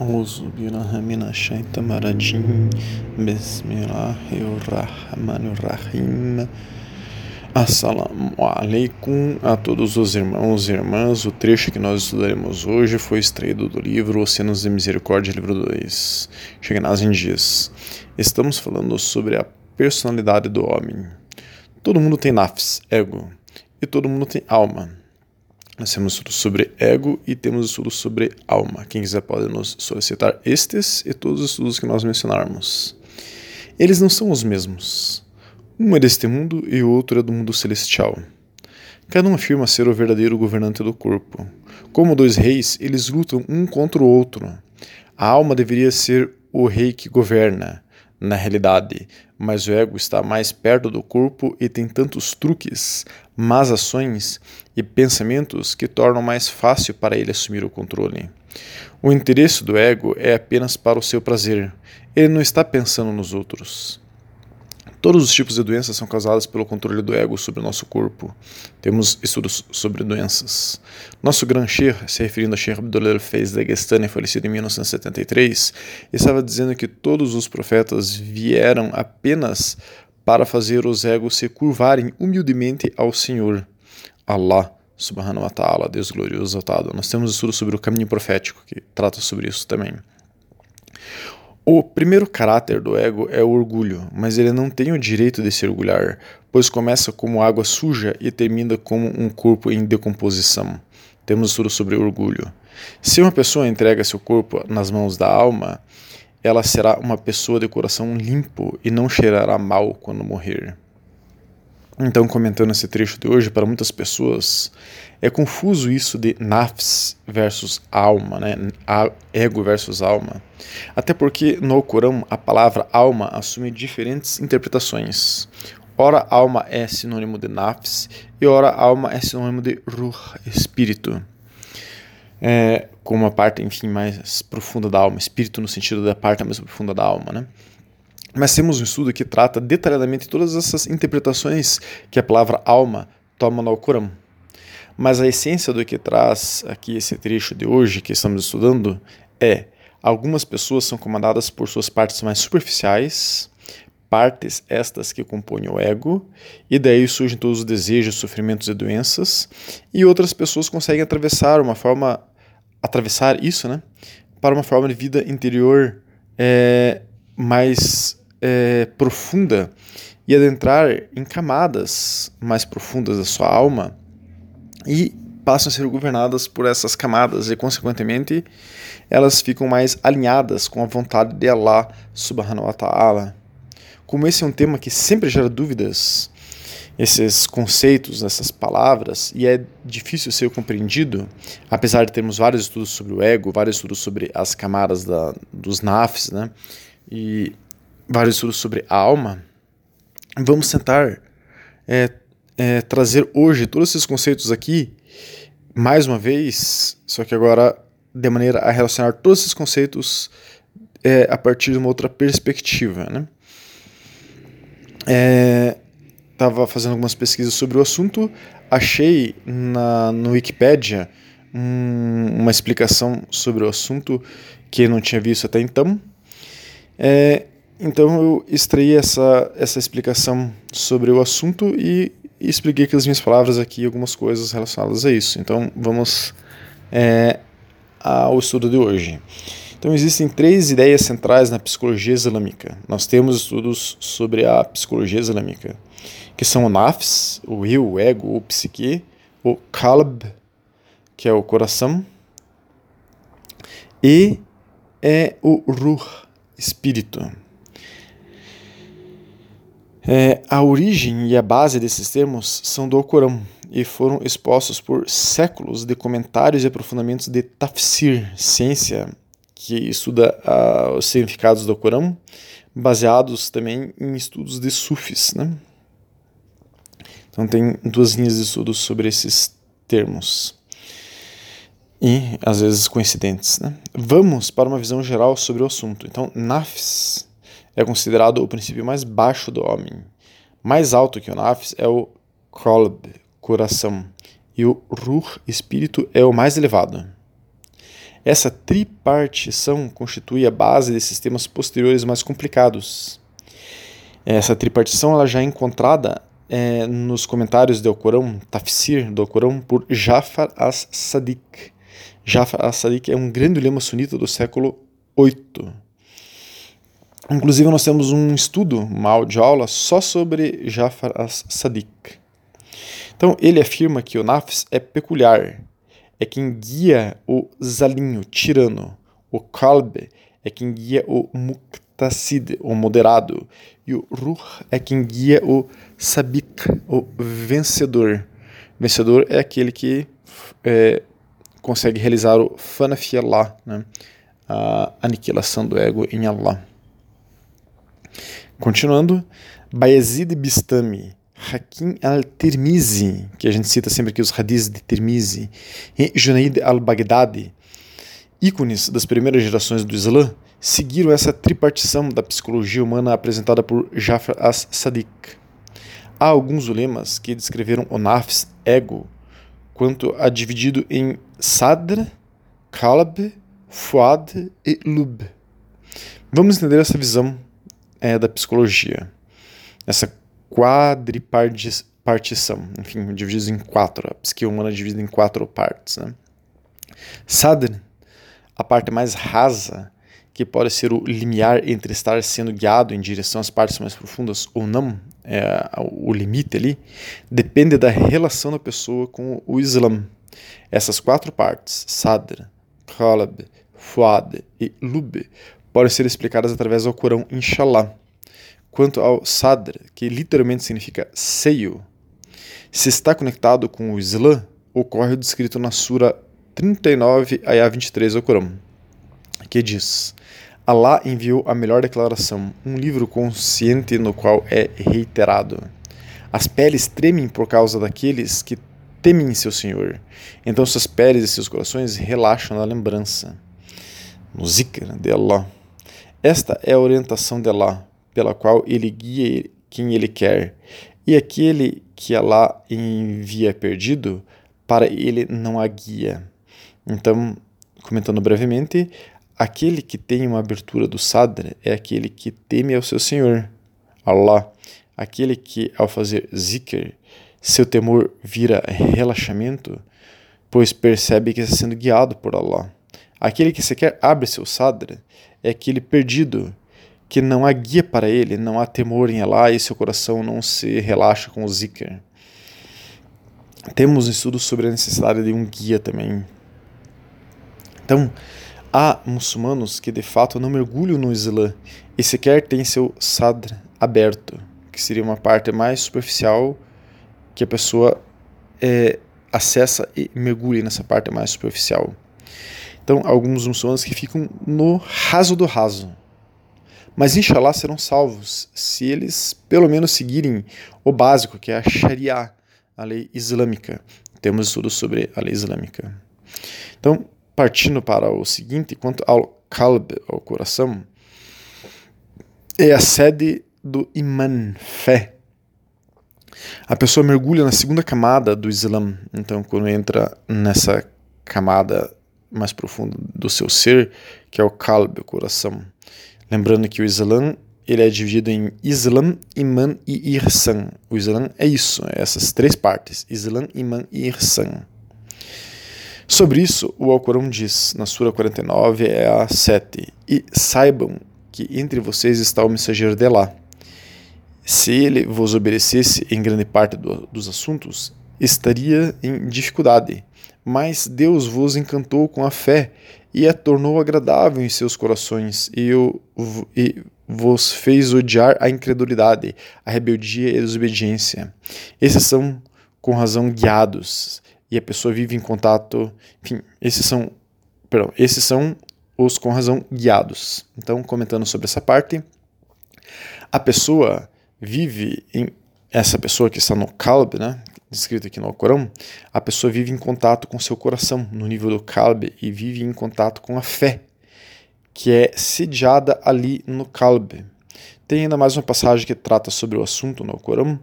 أعوذ بالله من الشيطان الرجيم بسم الله الرحمن الرحيم Assalamu alaikum a todos os irmãos e irmãs. O trecho que nós estudaremos hoje foi extraído do livro Oceanos de Misericórdia, livro 2. Shegnazin diz: Estamos falando sobre a personalidade do homem. Todo mundo tem nafs, ego, e todo mundo tem alma. Nós temos estudos sobre ego e temos estudos sobre alma. Quem quiser pode nos solicitar estes e todos os estudos que nós mencionarmos. Eles não são os mesmos. Um é deste mundo e o outro é do mundo celestial. Cada um afirma ser o verdadeiro governante do corpo. Como dois reis, eles lutam um contra o outro. A alma deveria ser o rei que governa, na realidade, mas o ego está mais perto do corpo e tem tantos truques, más ações e pensamentos que tornam mais fácil para ele assumir o controle. O interesse do ego é apenas para o seu prazer, ele não está pensando nos outros. Todos os tipos de doenças são causadas pelo controle do ego sobre o nosso corpo. Temos estudos sobre doenças. Nosso Gran Sheikh, se referindo a Sheikh Abdullah Fez Dagestani, falecido em 1973, estava dizendo que todos os profetas vieram apenas para fazer os egos se curvarem humildemente ao Senhor, Allah subhanahu wa ta'ala, Deus glorioso exaltado. Nós temos estudos sobre o caminho profético que trata sobre isso também. O primeiro caráter do ego é o orgulho, mas ele não tem o direito de se orgulhar, pois começa como água suja e termina como um corpo em decomposição. Temos estudo sobre orgulho. Se uma pessoa entrega seu corpo nas mãos da alma, ela será uma pessoa de coração limpo e não cheirará mal quando morrer. Então, comentando esse trecho de hoje, para muitas pessoas é confuso isso de nafs versus alma, né? ego versus alma. Até porque no Corão a palavra alma assume diferentes interpretações. Ora, alma é sinônimo de nafs e ora, alma é sinônimo de ruh, espírito. É, como a parte, enfim, mais profunda da alma, espírito no sentido da parte mais profunda da alma, né? Mas temos um estudo que trata detalhadamente todas essas interpretações que a palavra alma toma no Alcorão. Mas a essência do que traz aqui esse trecho de hoje que estamos estudando é: algumas pessoas são comandadas por suas partes mais superficiais, partes estas que compõem o ego, e daí surgem todos os desejos, sofrimentos e doenças, e outras pessoas conseguem atravessar uma forma atravessar isso, né, para uma forma de vida interior é, mais é, profunda e adentrar em camadas mais profundas da sua alma e passam a ser governadas por essas camadas e, consequentemente, elas ficam mais alinhadas com a vontade de Allah subhanahu wa ta'ala. Como esse é um tema que sempre gera dúvidas, esses conceitos, essas palavras, e é difícil ser compreendido, apesar de termos vários estudos sobre o ego, vários estudos sobre as camadas da, dos nafs, né? E vários estudos sobre a alma, vamos tentar é, é, trazer hoje todos esses conceitos aqui, mais uma vez, só que agora de maneira a relacionar todos esses conceitos é, a partir de uma outra perspectiva. Né? Estava fazendo algumas pesquisas sobre o assunto, achei na, no Wikipedia um, uma explicação sobre o assunto que eu não tinha visto até então. É, então eu extraí essa, essa explicação sobre o assunto e, e expliquei com as minhas palavras aqui algumas coisas relacionadas a isso. Então vamos é, ao estudo de hoje. Então existem três ideias centrais na psicologia islâmica. Nós temos estudos sobre a psicologia islâmica, que são o nafs, o eu, o ego, o psique, o kalb, que é o coração, e é o ruh, espírito. É, a origem e a base desses termos são do Alcorão e foram expostos por séculos de comentários e aprofundamentos de tafsir, ciência que estuda uh, os significados do Alcorão, baseados também em estudos de sufis. Né? Então tem duas linhas de estudos sobre esses termos e às vezes coincidentes. Né? Vamos para uma visão geral sobre o assunto. Então, nafs é considerado o princípio mais baixo do homem. Mais alto que o nafs é o kolb, coração, e o ruh, espírito, é o mais elevado. Essa tripartição constitui a base de sistemas posteriores mais complicados. Essa tripartição ela já é encontrada é, nos comentários do Alcorão, Tafsir do Alcorão, por Jafar as-Sadiq. Jafar as-Sadiq é um grande lema sunita do século VIII. Inclusive, nós temos um estudo, uma aula só sobre Jafar as-Sadiq. Então, ele afirma que o Nafs é peculiar, é quem guia o zalinho, tirano. O Kalb é quem guia o Muqtasid, o moderado. E o Ruh é quem guia o Sabik, o vencedor. Vencedor é aquele que é, consegue realizar o Fanafi Allah, né? a aniquilação do ego em Allah. Continuando, Bayezid Bistami, Hakim al-Tirmizi, que a gente cita sempre aqui os hadiths de Tirmizi, e Junaid al-Baghdadi, ícones das primeiras gerações do Islã, seguiram essa tripartição da psicologia humana apresentada por Jafar as-Sadiq. Há alguns ulemas que descreveram o nafs, ego, quanto a dividido em sadr, kalb, fuad e lub. Vamos entender essa visão é, da psicologia. Essa quadripartição, enfim, divididos em quatro. A psique humana é dividida em quatro partes. Né? A parte mais rasa, que pode ser o limiar entre estar sendo guiado em direção às partes mais profundas ou não, é, o limite ali, depende da relação da pessoa com o Islã. Essas quatro partes, Sadr, Qalb, Fuad e Lub, podem ser explicadas através do Corão, inshallah. Quanto ao Sadr, que literalmente significa seio, se está conectado com o Islã, ocorre o descrito na Sura 39, Ayah 23 do Corão, que diz: Allah enviou a melhor declaração, um livro consciente no qual é reiterado. As peles tremem por causa daqueles que temem seu Senhor. Então suas peles e seus corações relaxam na lembrança. No zikr de Allah. Esta é a orientação de Allah, pela qual ele guia quem ele quer, e aquele que Allah envia perdido, para ele não há guia. Então, comentando brevemente, aquele que tem uma abertura do sadr é aquele que teme ao seu Senhor, Allah. Aquele que, ao fazer zikr, seu temor vira relaxamento, pois percebe que está sendo guiado por Allah. Aquele que sequer abre seu sadr é aquele perdido que não há guia para ele, não há temor em Allah e seu coração não se relaxa com o zikr. Temos um estudo sobre a necessidade de um guia também. Então, há muçulmanos que de fato não mergulham no Islã e sequer têm seu sadr aberto, que seria uma parte mais superficial que a pessoa é, acessa e mergulha nessa parte mais superficial. Então, alguns muçulmanos que ficam no raso do raso, mas inshallah serão salvos se eles pelo menos seguirem o básico, que é a Sharia, a lei islâmica. Temos estudos sobre a lei islâmica. Então, partindo para o seguinte, quanto ao kalb, ao coração, é a sede do iman, fé. A pessoa mergulha na segunda camada do Islã. Então, quando entra nessa camada mais profunda do seu ser, que é o kalb, o coração, Lembrando que o Islã ele é dividido em Islam, Iman e Irsan. O Islã é isso, é essas três partes: Islam, Iman e Irsan. Sobre isso, o Alcorão diz, na Sura 49, é a 7, E saibam que entre vocês está o mensageiro de Allah. Se ele vos obedecesse em grande parte do, dos assuntos, estaria em dificuldade. Mas Deus vos encantou com a fé e a tornou agradável em seus corações, e, o, e vos fez odiar a incredulidade, a rebeldia e a desobediência. Esses são, com razão, guiados, e a pessoa vive em contato. Enfim, esses são. Perdão, esses são os com razão guiados. Então, comentando sobre essa parte, a pessoa vive em. Essa pessoa que está no Kalb, né, descrito aqui no Alcorão, a pessoa vive em contato com seu coração, no nível do kalb, e vive em contato com a fé, que é sediada ali no kalb. Tem ainda mais uma passagem que trata sobre o assunto no Corão,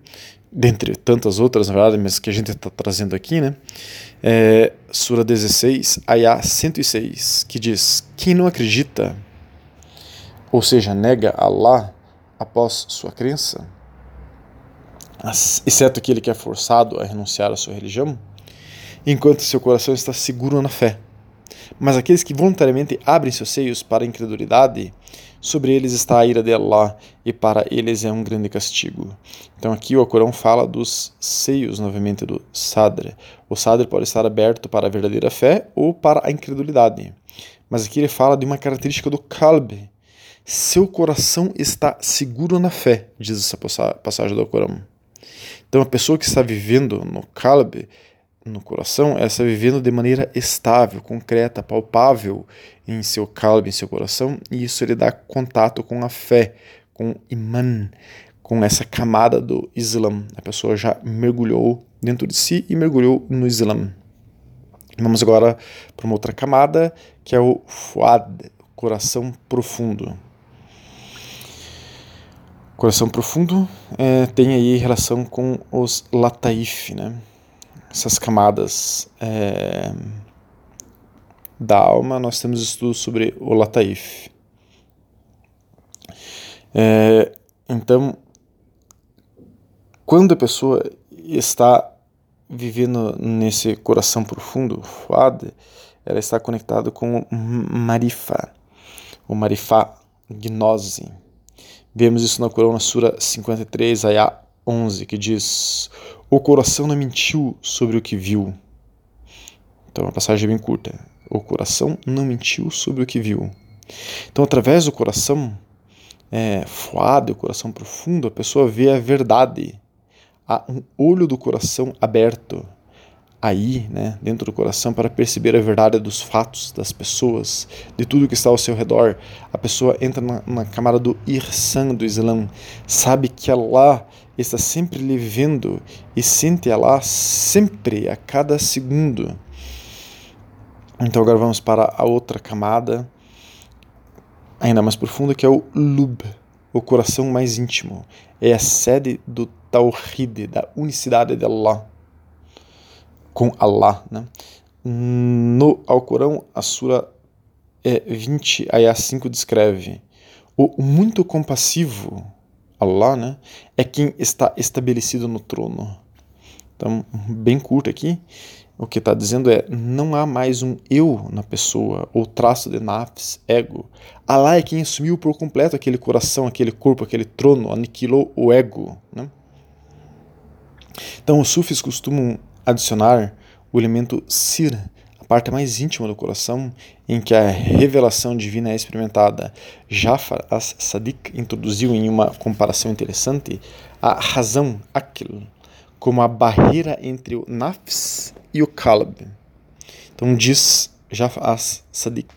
dentre tantas outras, na verdade, mas que a gente está trazendo aqui, né? É, Sura 16, Ayah 106, que diz: Quem não acredita, ou seja, nega Allah após sua crença, exceto aquele que é forçado a renunciar à sua religião, enquanto seu coração está seguro na fé. Mas aqueles que voluntariamente abrem seus seios para a incredulidade, sobre eles está a ira de Allah e para eles é um grande castigo. Então aqui o Alcorão fala dos seios novamente do Sadr. O Sadr pode estar aberto para a verdadeira fé ou para a incredulidade. Mas aqui ele fala de uma característica do Kalb. Seu coração está seguro na fé, diz essa passagem do Alcorão. Então a pessoa que está vivendo no Kalb, no coração, ela está vivendo de maneira estável, concreta, palpável em seu calbe, em seu coração, e isso ele dá contato com a fé, com iman, com essa camada do Islã. A pessoa já mergulhou dentro de si e mergulhou no Islã. Vamos agora para uma outra camada, que é o fuad, coração profundo. Coração profundo é, tem aí relação com os lataif, né? essas camadas é, da alma, nós temos estudos sobre o Lataif. É, então, quando a pessoa está vivendo nesse coração profundo, Fuad, ela está conectada com o Marifa, o Marifa, gnose. Vemos isso na Corão, na Sura 53, Ayah 11, que diz: O coração não mentiu sobre o que viu. Então, uma passagem bem curta. O coração não mentiu sobre o que viu. Então, através do coração é, fuado, o coração profundo, a pessoa vê a verdade. Há um olho do coração aberto aí, né, dentro do coração, para perceber a verdade dos fatos, das pessoas, de tudo que está ao seu redor. A pessoa entra na, na camada do irsan do Islã, sabe que Allah está sempre lhe vendo e sente Allah sempre, a cada segundo. Então agora vamos para a outra camada, ainda mais profunda, que é o lub, o coração mais íntimo. É a sede do Tawhid, da unicidade de Allah com Allah. Né? No Alcorão, a Sura é, 20, a 5 descreve o muito compassivo, Allah, né, é quem está estabelecido no trono. Então, bem curto aqui, o que está dizendo é: não há mais um eu na pessoa, ou traço de nafs, ego. Allah é quem assumiu por completo aquele coração, aquele corpo, aquele trono, aniquilou o ego. Né? Então, os sufis costumam adicionar o elemento sir, a parte mais íntima do coração, em que a revelação divina é experimentada. Jafar as-Sadiq introduziu em uma comparação interessante a razão, akil, como a barreira entre o nafs e o kalb. Então diz Jafar as-Sadiq,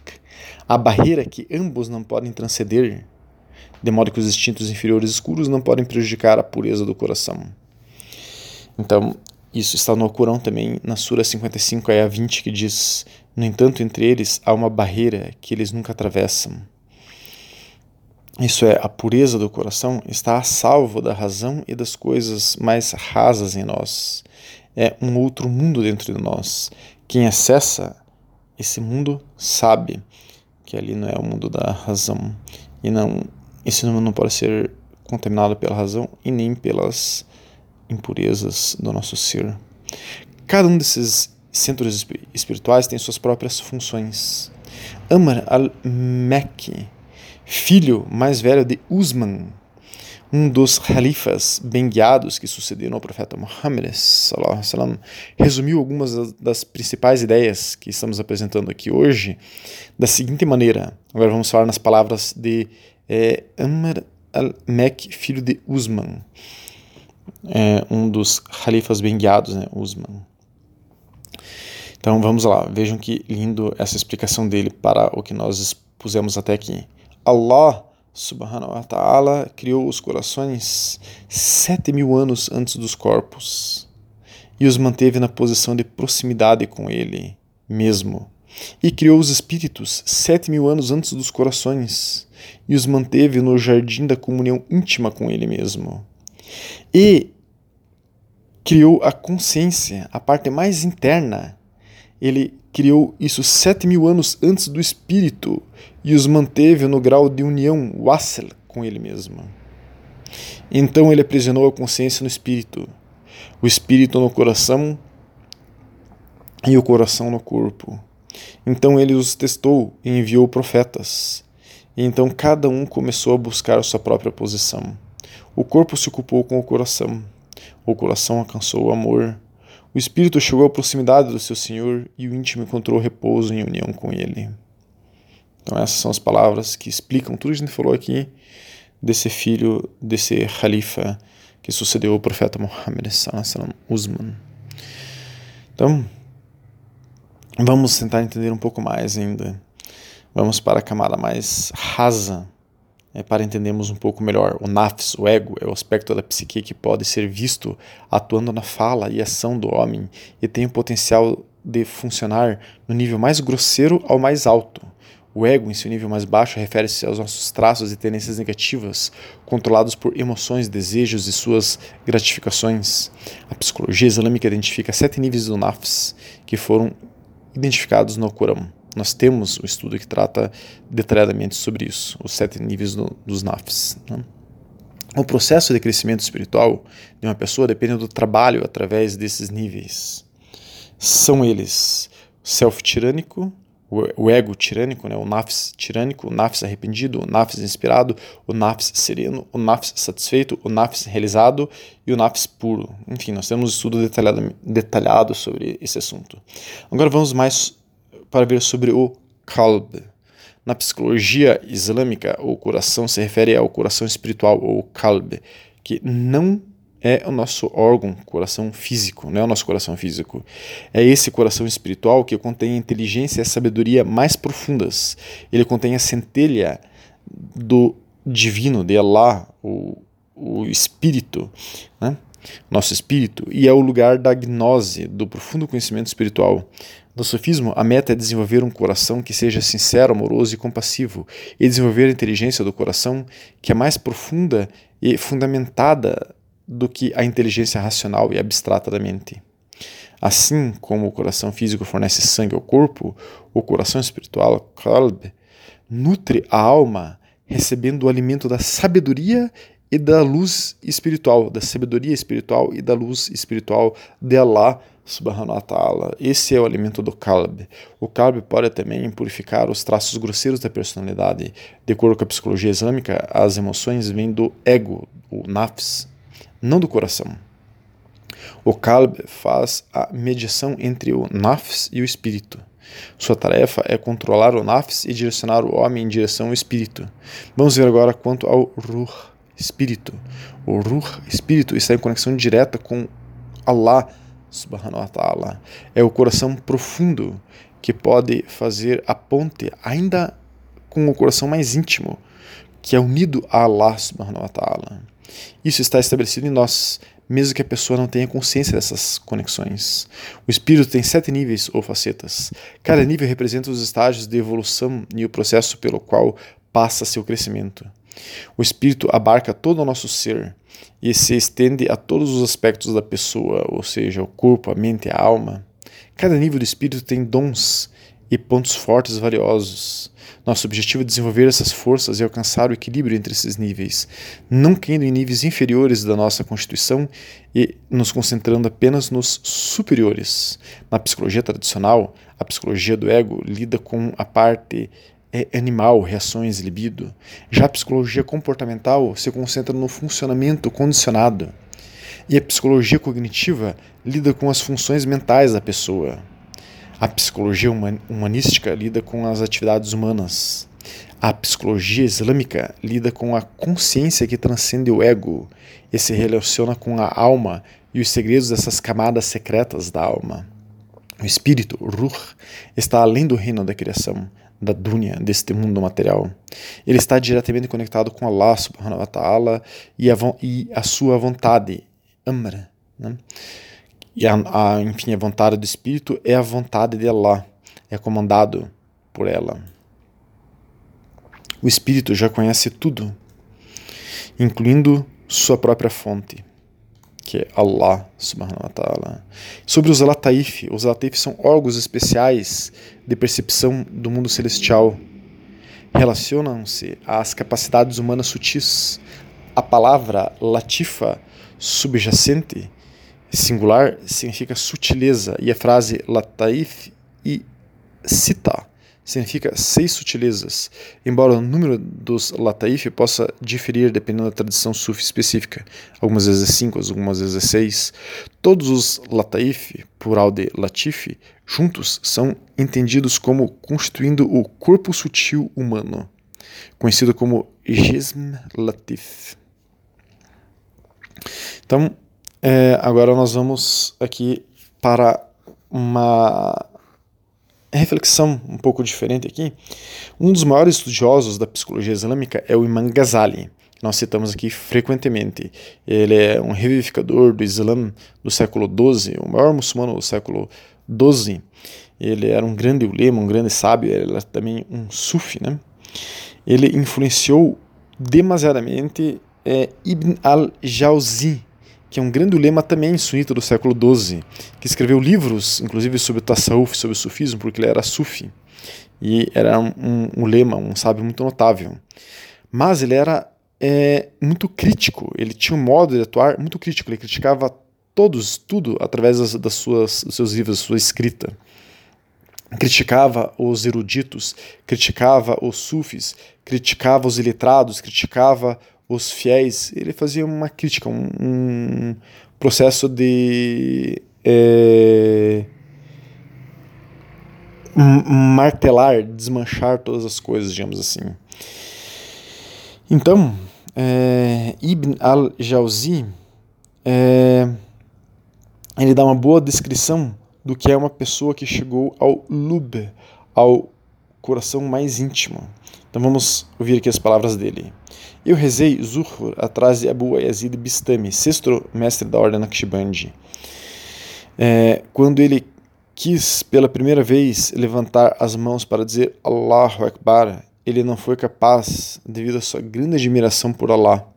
a barreira que ambos não podem transcender, de modo que os instintos inferiores escuros não podem prejudicar a pureza do coração. Então, isso está no Corão também, na Sura 55, a 20, que diz: No entanto, entre eles há uma barreira que eles nunca atravessam. Isso é, a pureza do coração está a salvo da razão e das coisas mais rasas em nós. É um outro mundo dentro de nós. Quem acessa esse mundo sabe que ali não é o mundo da razão. E não, esse mundo não pode ser contaminado pela razão e nem pelas impurezas do nosso ser. Cada um desses centros espirituais tem suas próprias funções. Amr al-Mekki, filho mais velho de Usman, um dos califas bem guiados que sucederam ao profeta Muhammad, sallam, resumiu algumas das principais ideias que estamos apresentando aqui hoje da seguinte maneira. Agora vamos falar nas palavras de é, Amr al-Mek, filho de Usman é, um dos califas bem guiados, né, Usman. Então vamos lá, vejam que lindo essa explicação dele para o que nós expusemos até aqui. Allah subhanahu wa ta'ala criou os corações sete mil anos antes dos corpos e os manteve na posição de proximidade com ele mesmo. E criou os espíritos sete mil anos antes dos corações e os manteve no jardim da comunhão íntima com Ele mesmo. E criou a consciência, a parte mais interna. Ele criou isso sete mil anos antes do espírito e os manteve no grau de união, wassel, com ele mesmo. Então ele aprisionou a consciência no espírito, o espírito no coração e o coração no corpo. Então ele os testou e enviou profetas. E então cada um começou a buscar a sua própria posição. O corpo se ocupou com o coração. O coração alcançou o amor. O espírito chegou à proximidade do seu Senhor e o íntimo encontrou repouso em união com ele. Então essas são as palavras que explicam tudo que a gente falou aqui desse filho, desse califa que sucedeu o profeta Muhammad Usman. Então, vamos tentar entender um pouco mais ainda. Vamos para a camada mais rasa, é, para entendermos um pouco melhor. O nafs, o ego, é o aspecto da psique que pode ser visto atuando na fala e ação do homem e tem o potencial de funcionar no nível mais grosseiro ao mais alto. O ego, em seu nível mais baixo, refere-se aos nossos traços e tendências negativas, controlados por emoções, desejos e suas gratificações. A psicologia islâmica identifica sete níveis do nafs que foram identificados no Corão. Nós temos um estudo que trata detalhadamente sobre isso, os sete níveis do, dos nafs. Né? O processo de crescimento espiritual de uma pessoa depende do trabalho através desses níveis. São eles self-tirânico, o ego tirânico, né, o nafs tirânico, o nafs arrependido, o nafs inspirado, o nafs sereno, o nafs satisfeito, o nafs realizado e o nafs puro. Enfim, nós temos um estudo detalhado, detalhado sobre esse assunto. Agora vamos mais para ver sobre o qalb. Na psicologia islâmica, o coração se refere ao coração espiritual, ou qalb, que não é o nosso órgão, coração físico, não é o nosso coração físico. É esse coração espiritual que contém a inteligência e a sabedoria mais profundas. Ele contém a centelha do divino, de Allah, o, o espírito, né? nosso espírito, e é o lugar da gnose, do profundo conhecimento espiritual. No sofismo, a meta é desenvolver um coração que seja sincero, amoroso e compassivo, e desenvolver a inteligência do coração que é mais profunda e fundamentada do que a inteligência racional e abstrata da mente. Assim como o coração físico fornece sangue ao corpo, o coração espiritual, qalb, nutre a alma, recebendo o alimento da sabedoria e da luz espiritual, da sabedoria espiritual e da luz espiritual de Allah subhanahu wa ta'ala. Esse é o alimento do kalb. O kalb pode também purificar os traços grosseiros da personalidade. De acordo com a psicologia islâmica, as emoções vêm do ego, o nafs, não do coração. O kalb faz a mediação entre o nafs e o espírito. Sua tarefa é controlar o nafs e direcionar o homem em direção ao espírito. Vamos ver agora quanto ao ruh, espírito. O ruh, espírito, está em conexão direta com Allah subhanahu wa ta'ala. É o coração profundo que pode fazer a ponte ainda com o coração mais íntimo, que é unido a Allah subhanahu wa ta'ala. Isso está estabelecido em nós, mesmo que a pessoa não tenha consciência dessas conexões. O espírito tem sete níveis ou facetas. Cada nível representa os estágios de evolução e o processo pelo qual passa seu crescimento. O espírito abarca todo o nosso ser e se estende a todos os aspectos da pessoa, ou seja, o corpo, a mente, a alma. Cada nível do espírito tem dons e pontos fortes valiosos. Nosso objetivo é desenvolver essas forças e alcançar o equilíbrio entre esses níveis, não caindo em níveis inferiores da nossa constituição e nos concentrando apenas nos superiores. Na psicologia tradicional, a psicologia do ego lida com a parte animal, reações, libido. Já a psicologia comportamental se concentra no funcionamento condicionado. E a psicologia cognitiva lida com as funções mentais da pessoa. A psicologia humanística lida com as atividades humanas. A psicologia islâmica lida com a consciência que transcende o ego e se relaciona com a alma e os segredos dessas camadas secretas da alma. O espírito, ruh, está além do reino da criação, da dunya, deste mundo material. Ele está diretamente conectado com Allah subhanahu wa ta'ala e, e a, sua vontade, amr. Né? E a, a, enfim, a vontade do Espírito é a vontade de Allah, é comandado por ela. O espírito já conhece tudo, incluindo sua própria fonte, que é Allah subhanahu wa ta'ala. Sobre os lataif, os lataif são órgãos especiais de percepção do mundo celestial. Relacionam-se às capacidades humanas sutis. A palavra latifa, subjacente, singular, significa sutileza, e a frase lataif e cita significa seis sutilezas, embora o número dos lataif possa diferir dependendo da tradição sufi específica. Algumas vezes é cinco, algumas vezes é seis. Todos os lataif, plural de latif, juntos são entendidos como constituindo o corpo sutil humano, conhecido como jism latif. Então, é, agora nós vamos aqui para uma reflexão um pouco diferente aqui. Um dos maiores estudiosos da psicologia islâmica é o Imam Ghazali, que nós citamos aqui frequentemente. Ele é um revivificador do Islã do século XII, o maior muçulmano do século XII. Ele era um grande ulema, um grande sábio, ele era também um sufi, né? Ele influenciou demasiadamente é, Ibn al-Jawzi, que é um grande ulema também sunita do século XII, que escreveu livros, inclusive sobre o tasawuf, sobre o sufismo, porque ele era sufi. E era um, um, um ulema, um sábio muito notável. Mas ele era é, muito crítico, ele tinha um modo de atuar muito crítico, ele criticava todos, tudo, através das, das suas, dos seus livros, da sua escrita. Criticava os eruditos, criticava os sufis, criticava os iletrados, criticava os fiéis, ele fazia uma crítica, um, um processo de é, martelar, desmanchar todas as coisas, digamos assim. Então, é, Ibn al-Jawzi é, ele dá uma boa descrição do que é uma pessoa que chegou ao lub, ao coração mais íntimo. Então vamos ouvir aqui as palavras dele. Eu rezei Zuhur atrás de Abu Yazid Bistami, sexto mestre da ordem Naqshbandi. É, quando ele quis pela primeira vez levantar as mãos para dizer Allahu Akbar, ele não foi capaz devido à sua grande admiração por Allah.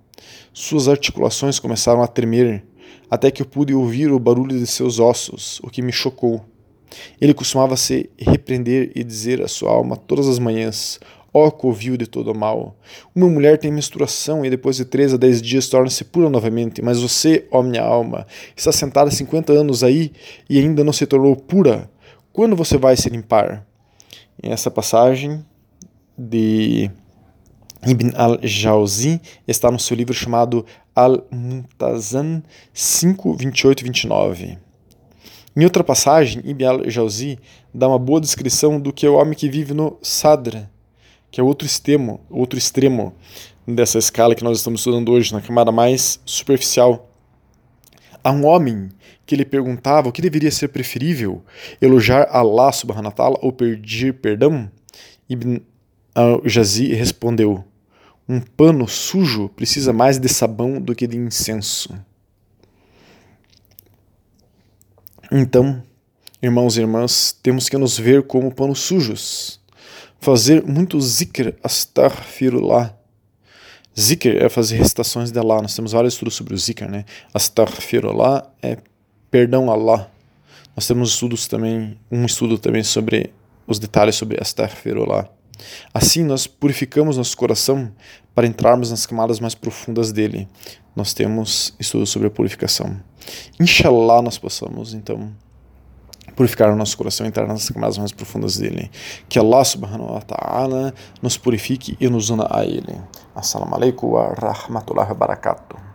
Suas articulações começaram a tremer, até que eu pude ouvir o barulho de seus ossos, o que me chocou. Ele costumava se repreender e dizer à sua alma todas as manhãs: Ó covil de todo mal! Uma mulher tem menstruação e depois de três a dez dias torna-se pura novamente, mas você, ó minha alma, está sentada há 50 anos aí e ainda não se tornou pura. Quando você vai se limpar? Essa passagem de Ibn al-Jawzi está no seu livro chamado Al-Muntazan 5, 28 e 29. Em outra passagem, Ibn al-Jawzi dá uma boa descrição do que é o homem que vive no Sadra, que é outro extremo, outro extremo dessa escala que nós estamos estudando hoje, na camada mais superficial. Há um homem que lhe perguntava o que deveria ser preferível, elogiar Allah subhanahu wa ta'ala ou pedir perdão. Ibn al-Jazi respondeu, um pano sujo precisa mais de sabão do que de incenso. Então, irmãos e irmãs, temos que nos ver como panos sujos fazer muito zikr, astaghfirullah. Zikr é fazer recitações de Allah. Nós temos vários estudos sobre o zikr, né? Astaghfirullah é perdão a Allah. Nós temos estudos também, um estudo também sobre os detalhes sobre astaghfirullah. Assim nós purificamos nosso coração para entrarmos nas camadas mais profundas dele. Nós temos estudos sobre a purificação. Inshallah nós possamos então purificar o nosso coração e entrar nas camadas mais profundas dele. Que Allah subhanahu wa ta'ala nos purifique e nos una a ele. Assalamu alaikum wa rahmatullahi wa barakatuh.